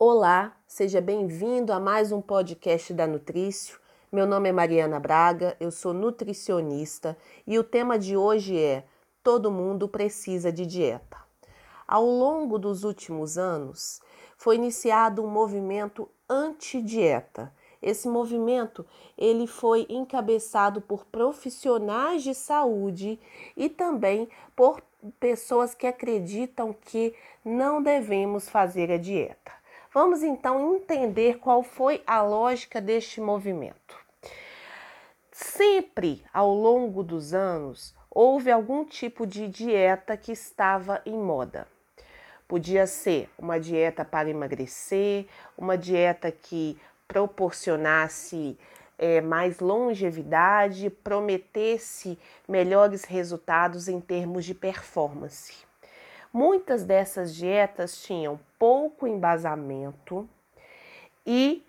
Olá, seja bem-vindo a mais um podcast da Nutrício. Meu nome é Mariana Braga, eu sou nutricionista e o tema de hoje é Todo mundo precisa de dieta. Ao longo dos últimos anos, foi iniciado um movimento anti-dieta. Esse movimento ele foi encabeçado por profissionais de saúde e também por pessoas que acreditam que não devemos fazer a dieta. Vamos então entender qual foi a lógica deste movimento. Sempre ao longo dos anos houve algum tipo de dieta que estava em moda. Podia ser uma dieta para emagrecer, uma dieta que proporcionasse é, mais longevidade, prometesse melhores resultados em termos de performance. Muitas dessas dietas tinham pouco embasamento e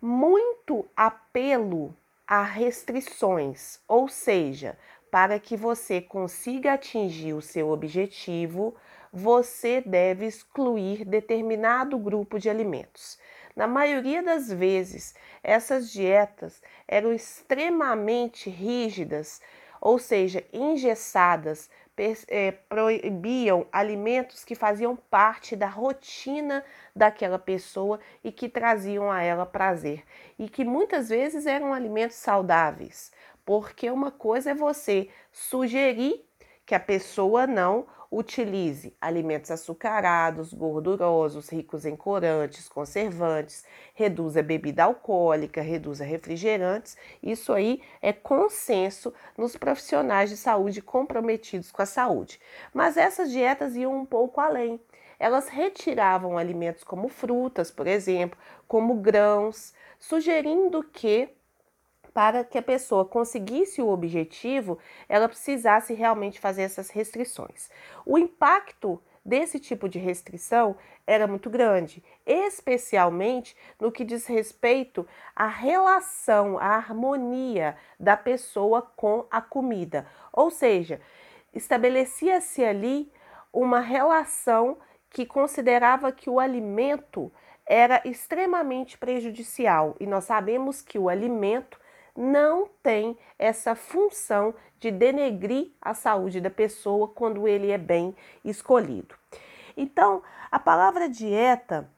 muito apelo a restrições, ou seja, para que você consiga atingir o seu objetivo, você deve excluir determinado grupo de alimentos. Na maioria das vezes, essas dietas eram extremamente rígidas, ou seja, engessadas, proibiam alimentos que faziam parte da rotina daquela pessoa e que traziam a ela prazer. E que muitas vezes eram alimentos saudáveis, porque uma coisa é você sugerir que a pessoa não utilize alimentos açucarados, gordurosos, ricos em corantes, conservantes, reduza bebida alcoólica, reduza refrigerantes. Isso aí é consenso nos profissionais de saúde comprometidos com a saúde. Mas essas dietas iam um pouco além. Elas retiravam alimentos como frutas, por exemplo, como grãos, sugerindo que para que a pessoa conseguisse o objetivo, ela precisasse realmente fazer essas restrições. O impacto desse tipo de restrição era muito grande, especialmente no que diz respeito à relação, à harmonia da pessoa com a comida. Ou seja, estabelecia-se ali uma relação que considerava que o alimento era extremamente prejudicial e nós sabemos que o alimento não tem essa função de denegrir a saúde da pessoa quando ele é bem escolhido. Então, a palavra dieta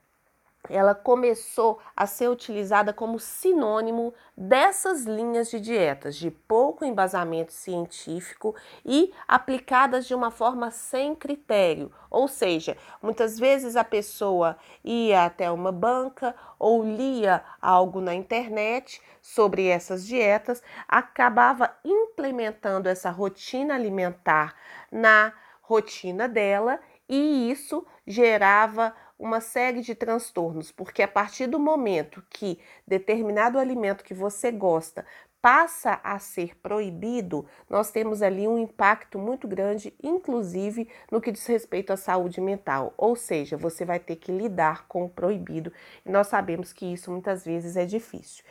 ela começou a ser utilizada como sinônimo dessas linhas de dietas de pouco embasamento científico e aplicadas de uma forma sem critério, ou seja, muitas vezes a pessoa ia até uma banca ou lia algo na internet sobre essas dietas, acabava implementando essa rotina alimentar na rotina dela e isso gerava uma série de transtornos, porque a partir do momento que determinado alimento que você gosta passa a ser proibido, nós temos ali um impacto muito grande, inclusive no que diz respeito à saúde mental. Ou seja, você vai ter que lidar com o proibido, e nós sabemos que isso muitas vezes é difícil.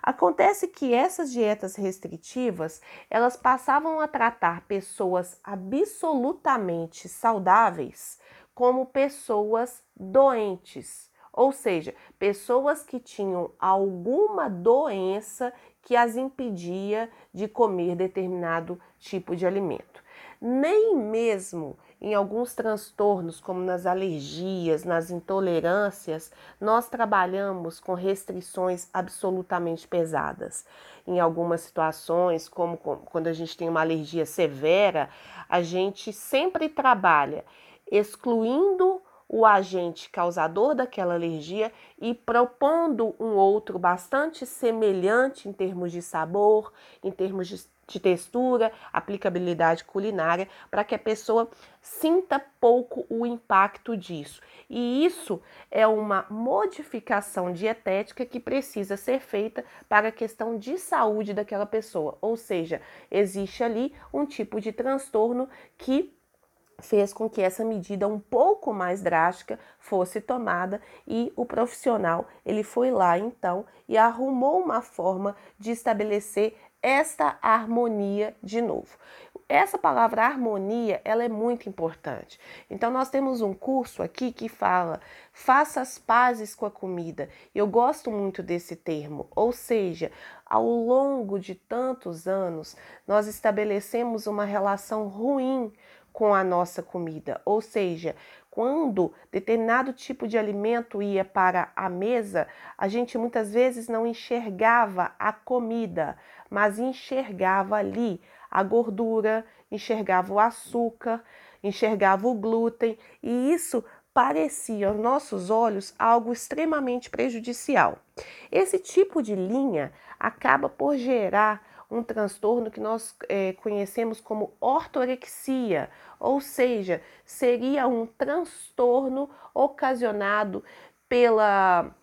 Acontece que essas dietas restritivas, elas passavam a tratar pessoas absolutamente saudáveis como pessoas doentes, ou seja, pessoas que tinham alguma doença que as impedia de comer determinado tipo de alimento. Nem mesmo em alguns transtornos, como nas alergias, nas intolerâncias, nós trabalhamos com restrições absolutamente pesadas. Em algumas situações, como quando a gente tem uma alergia severa, a gente sempre trabalha excluindo o agente causador daquela alergia e propondo um outro bastante semelhante em termos de sabor, em termos de, de textura, aplicabilidade culinária, para que a pessoa sinta pouco o impacto disso. E isso é uma modificação dietética que precisa ser feita para a questão de saúde daquela pessoa, ou seja, existe ali um tipo de transtorno que fez com que essa medida um pouco mais drástica fosse tomada e o profissional ele foi lá então e arrumou uma forma de estabelecer esta harmonia de novo. essa palavra harmonia, ela é muito importante. Então nós temos um curso aqui que fala: faça as pazes com a comida. Eu gosto muito desse termo, ou seja, ao longo de tantos anos, nós estabelecemos uma relação ruim com a nossa comida, ou seja, quando determinado tipo de alimento ia para a mesa, a gente muitas vezes não enxergava a comida, mas enxergava ali a gordura, enxergava o açúcar, enxergava o glúten, e isso parecia aos nossos olhos algo extremamente prejudicial. Esse tipo de linha acaba por gerar um transtorno que nós é, conhecemos como ortorexia, ou seja, seria um transtorno ocasionado pela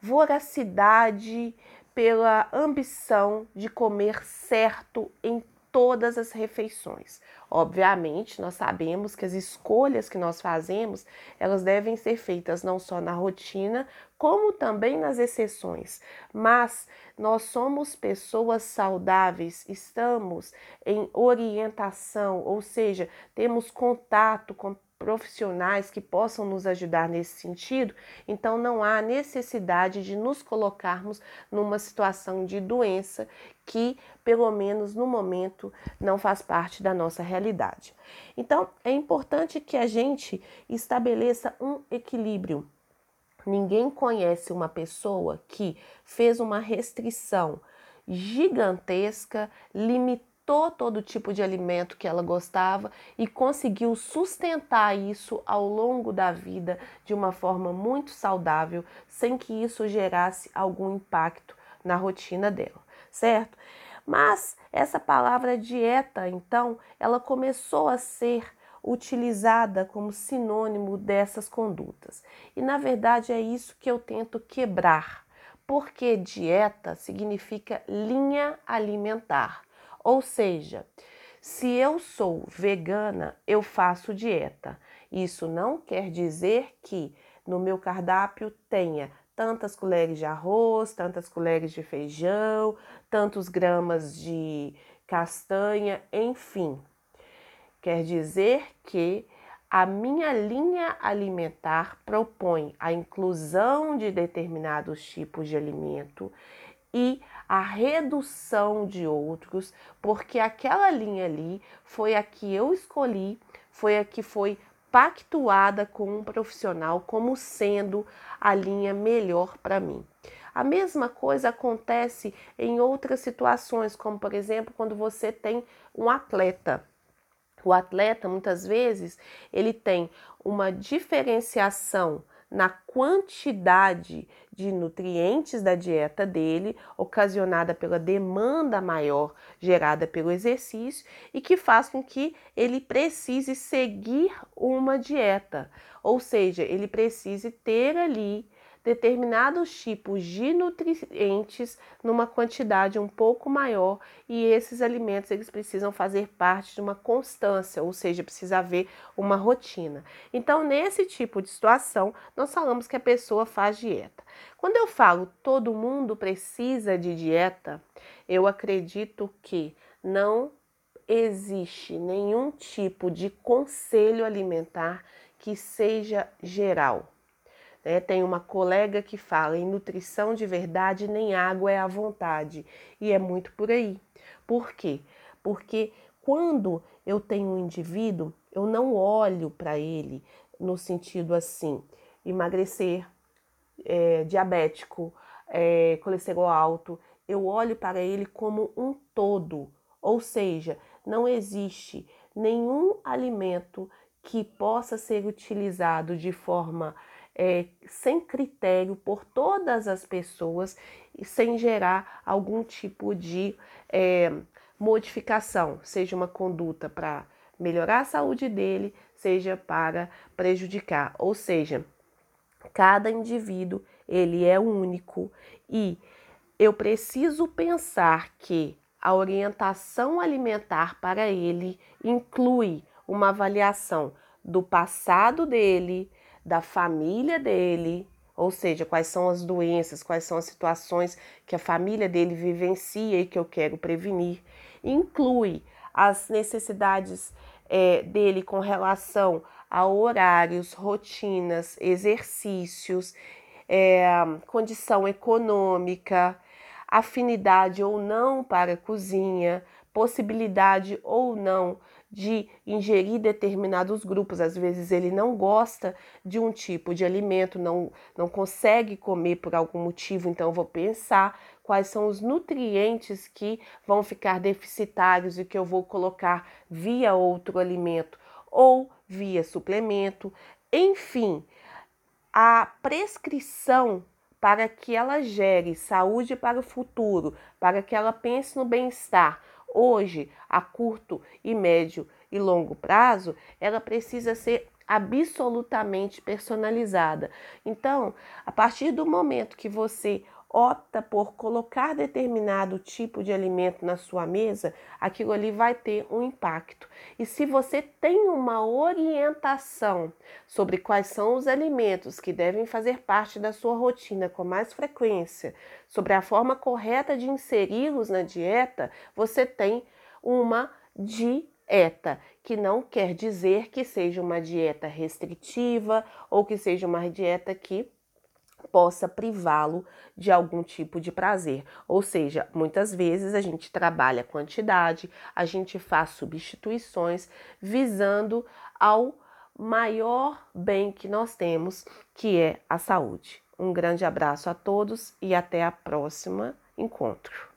voracidade, pela ambição de comer certo em todas as refeições. Obviamente, nós sabemos que as escolhas que nós fazemos, elas devem ser feitas não só na rotina, como também nas exceções. Mas nós somos pessoas saudáveis, estamos em orientação, ou seja, temos contato com profissionais que possam nos ajudar nesse sentido, então não há necessidade de nos colocarmos numa situação de doença que, pelo menos no momento, não faz parte da nossa realidade. Então, é importante que a gente estabeleça um equilíbrio. Ninguém conhece uma pessoa que fez uma restrição gigantesca, limitada testou todo tipo de alimento que ela gostava e conseguiu sustentar isso ao longo da vida de uma forma muito saudável, sem que isso gerasse algum impacto na rotina dela, certo? Mas essa palavra dieta, então, ela começou a ser utilizada como sinônimo dessas condutas. E na verdade é isso que eu tento quebrar, porque dieta significa linha alimentar. Ou seja, se eu sou vegana, eu faço dieta. Isso não quer dizer que no meu cardápio tenha tantas colheres de arroz, tantas colheres de feijão, tantos gramas de castanha, enfim. Quer dizer que a minha linha alimentar propõe a inclusão de determinados tipos de alimento e a redução de outros, porque aquela linha ali foi a que eu escolhi, foi a que foi pactuada com um profissional como sendo a linha melhor para mim. A mesma coisa acontece em outras situações, como por exemplo, quando você tem um atleta. O atleta, muitas vezes, ele tem uma diferenciação na quantidade de nutrientes da dieta dele, ocasionada pela demanda maior gerada pelo exercício e que faz com que ele precise seguir uma dieta, ou seja, ele precise ter ali determinados tipos de nutrientes numa quantidade um pouco maior e esses alimentos eles precisam fazer parte de uma constância, ou seja, precisa haver uma rotina. Então, nesse tipo de situação, nós falamos que a pessoa faz dieta. Quando eu falo todo mundo precisa de dieta, eu acredito que não existe nenhum tipo de conselho alimentar que seja geral. Né? Tem uma colega que fala em nutrição de verdade, nem água é à vontade. E é muito por aí. Por quê? Porque quando eu tenho um indivíduo, eu não olho para ele no sentido assim, emagrecer, é, diabético, é, colesterol alto, eu olho para ele como um todo, ou seja, não existe nenhum alimento que possa ser utilizado de forma é, sem critério por todas as pessoas e sem gerar algum tipo de é, modificação, seja uma conduta para melhorar a saúde dele, seja para prejudicar. Ou seja, cada indivíduo ele é único e eu preciso pensar que a orientação alimentar para ele inclui uma avaliação do passado dele, da família dele, ou seja, quais são as doenças, quais são as situações que a família dele vivencia e que eu quero prevenir. Inclui as necessidades é, dele com relação a horários, rotinas, exercícios, é, condição econômica, afinidade ou não para a cozinha, possibilidade ou não de ingerir determinados grupos. Às vezes ele não gosta de um tipo de alimento, não, não consegue comer por algum motivo, então vou pensar quais são os nutrientes que vão ficar deficitários e que eu vou colocar via outro alimento ou via suplemento. Enfim, a prescrição para que ela gere saúde para o futuro, para que ela pense no bem-estar, hoje, a curto e médio e longo prazo, ela precisa ser absolutamente personalizada. Então, a partir do momento que você opta por colocar determinado tipo de alimento na sua mesa, aquilo ali vai ter um impacto. E se você tem uma orientação sobre quais são os alimentos que devem fazer parte da sua rotina com mais frequência, sobre a forma correta de inseri-los na dieta, você tem uma dieta, que não quer dizer que seja uma dieta restritiva ou que seja uma dieta que possa privá-lo de algum tipo de prazer. Ou seja, muitas vezes a gente trabalha quantidade, a gente faz substituições visando ao maior bem que nós temos, que é a saúde. Um grande abraço a todos e até a próxima encontro.